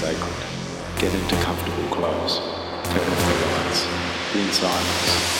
sacred. Get into comfortable clothes. Turn off the lights. Be in silence.